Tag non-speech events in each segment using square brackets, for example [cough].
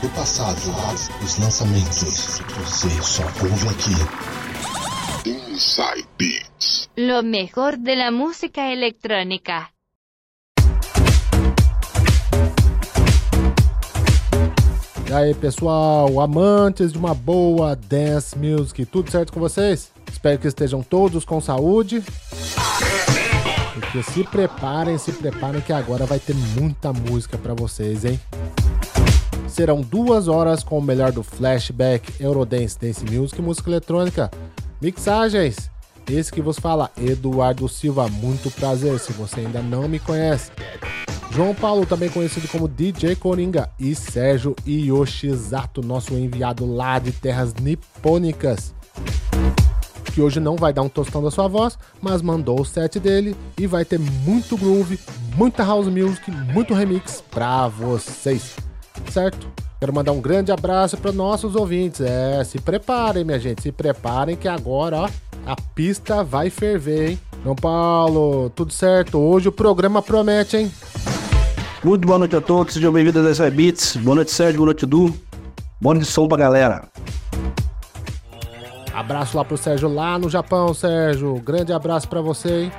do passado, os lançamentos. Você só ouve aqui. Inside Beats. Lo mejor de la música electrónica. E aí, pessoal, amantes de uma boa dance music, tudo certo com vocês? Espero que estejam todos com saúde. Porque se preparem, se preparem que agora vai ter muita música para vocês, hein? Serão duas horas com o melhor do flashback, Eurodance, Dance Music e música eletrônica. Mixagens. Esse que vos fala, Eduardo Silva, muito prazer se você ainda não me conhece. João Paulo, também conhecido como DJ Coringa, e Sérgio Yoshizato, nosso enviado lá de terras nipônicas, que hoje não vai dar um tostão da sua voz, mas mandou o set dele e vai ter muito groove, muita house music, muito remix pra vocês, certo? Quero mandar um grande abraço para nossos ouvintes. É, se preparem, minha gente, se preparem que agora, ó, a pista vai ferver, hein? João Paulo, tudo certo? Hoje o programa promete, hein? Muito boa noite a todos, sejam bem-vindos a essa Beats. Boa noite, Sérgio, boa noite, Du. Boa noite, som pra galera. Abraço lá pro Sérgio lá no Japão, Sérgio. Grande abraço para você, hein?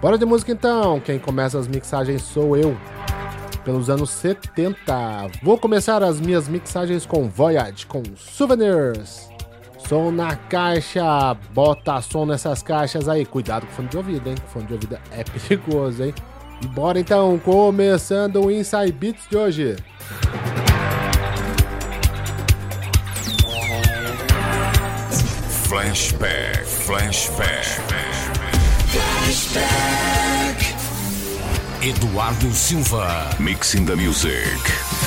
Bora de música então. Quem começa as mixagens sou eu. Pelos anos 70. Vou começar as minhas mixagens com Voyage, com Souvenirs. Som na caixa, bota som nessas caixas aí. Cuidado com o fone de ouvido, hein? Fone de ouvido é [laughs] perigoso, hein? E bora então, começando o Inside Beats de hoje. Flashback, flashback. Eduardo Silva. Mixing the music.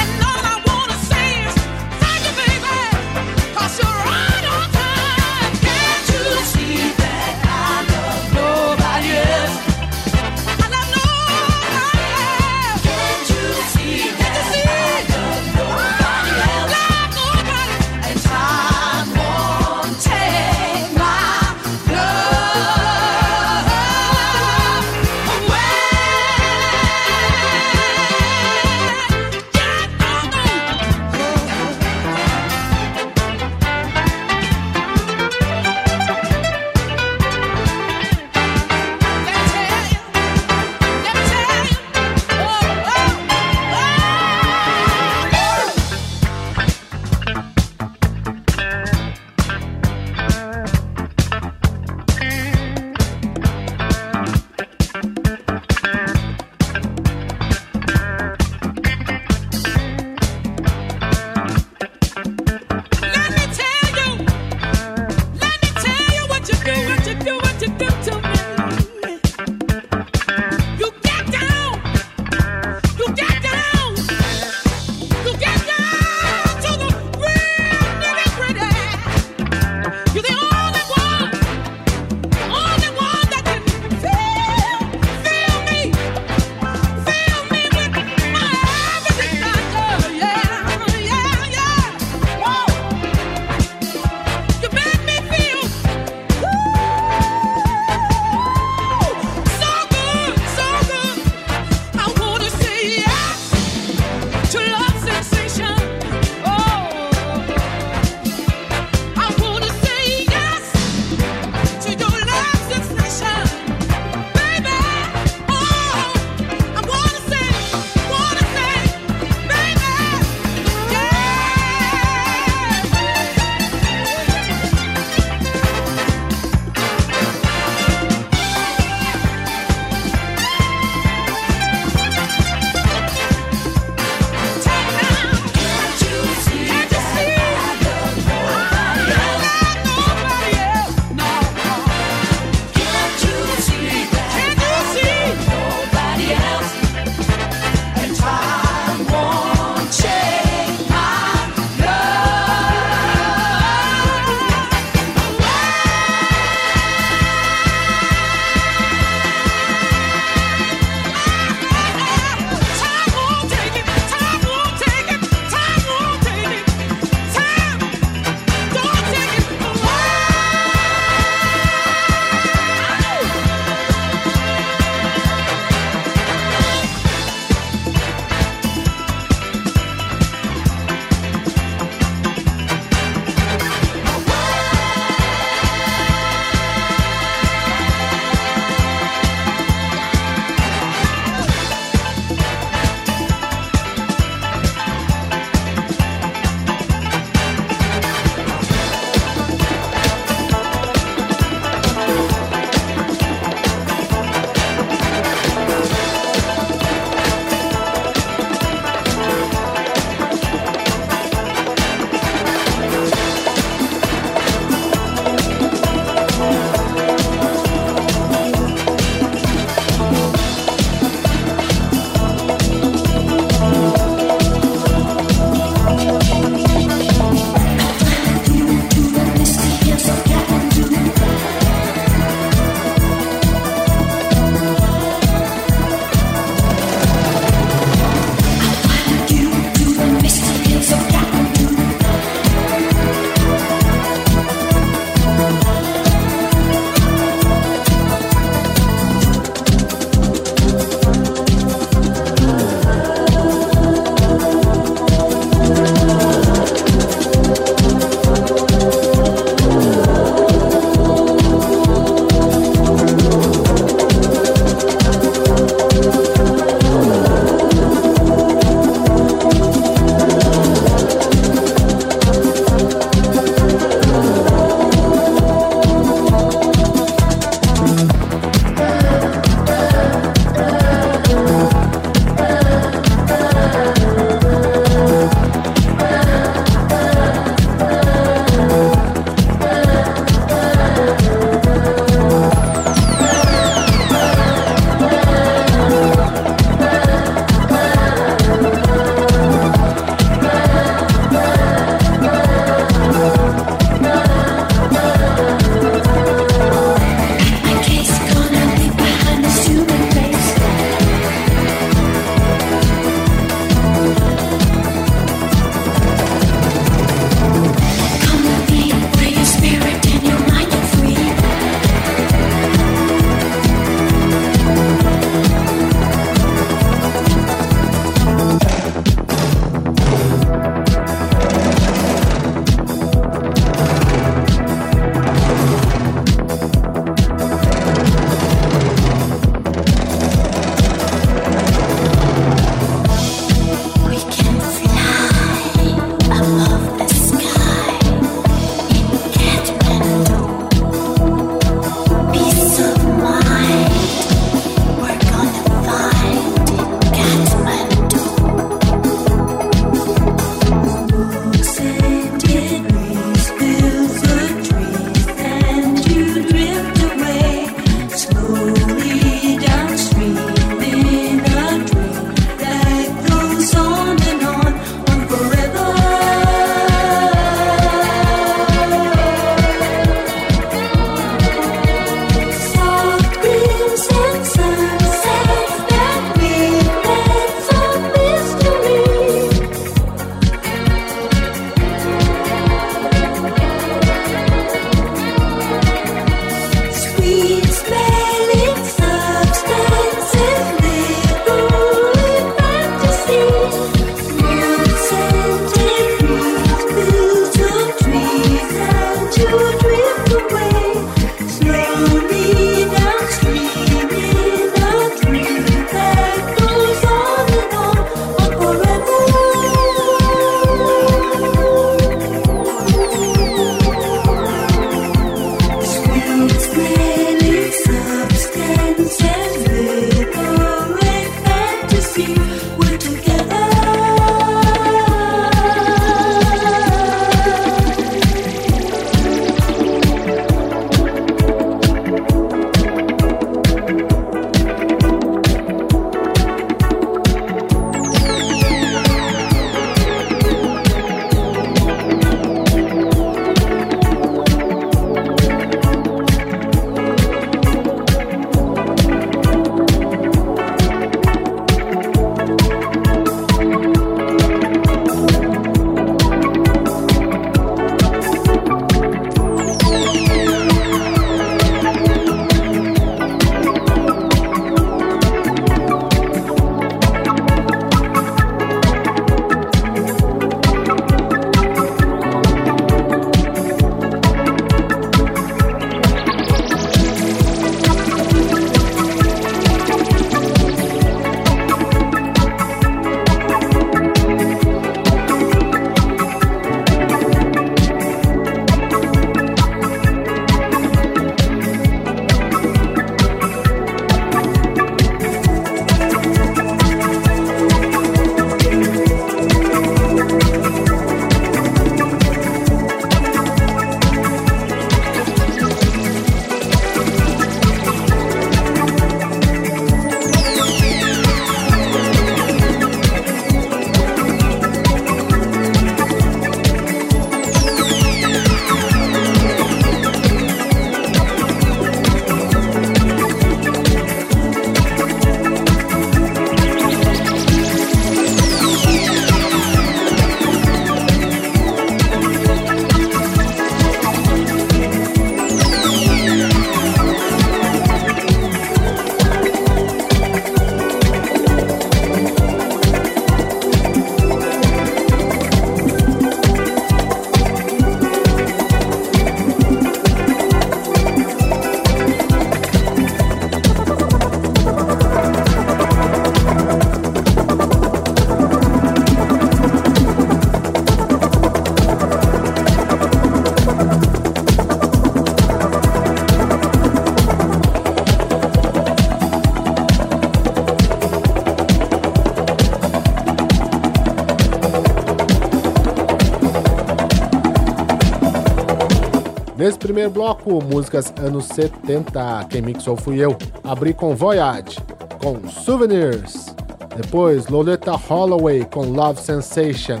Nesse primeiro bloco, músicas anos 70, quem mixou fui eu. Abri com Voyage, com Souvenirs. Depois, Lolita Holloway com Love Sensation.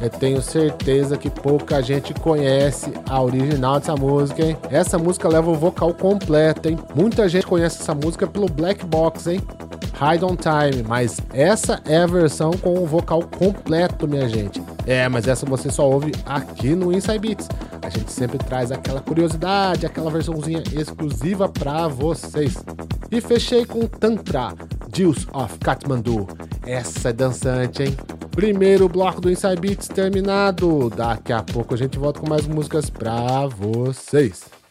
Eu tenho certeza que pouca gente conhece a original dessa música, hein? Essa música leva o vocal completo, hein? Muita gente conhece essa música pelo Black Box, hein? Hide on Time, mas essa é a versão com o vocal completo, minha gente. É, mas essa você só ouve aqui no Inside Beats. A gente sempre traz aquela curiosidade, aquela versãozinha exclusiva para vocês. E fechei com Tantra, Juice of Kathmandu. Essa é dançante, hein? Primeiro bloco do Inside Beats terminado. Daqui a pouco a gente volta com mais músicas pra vocês.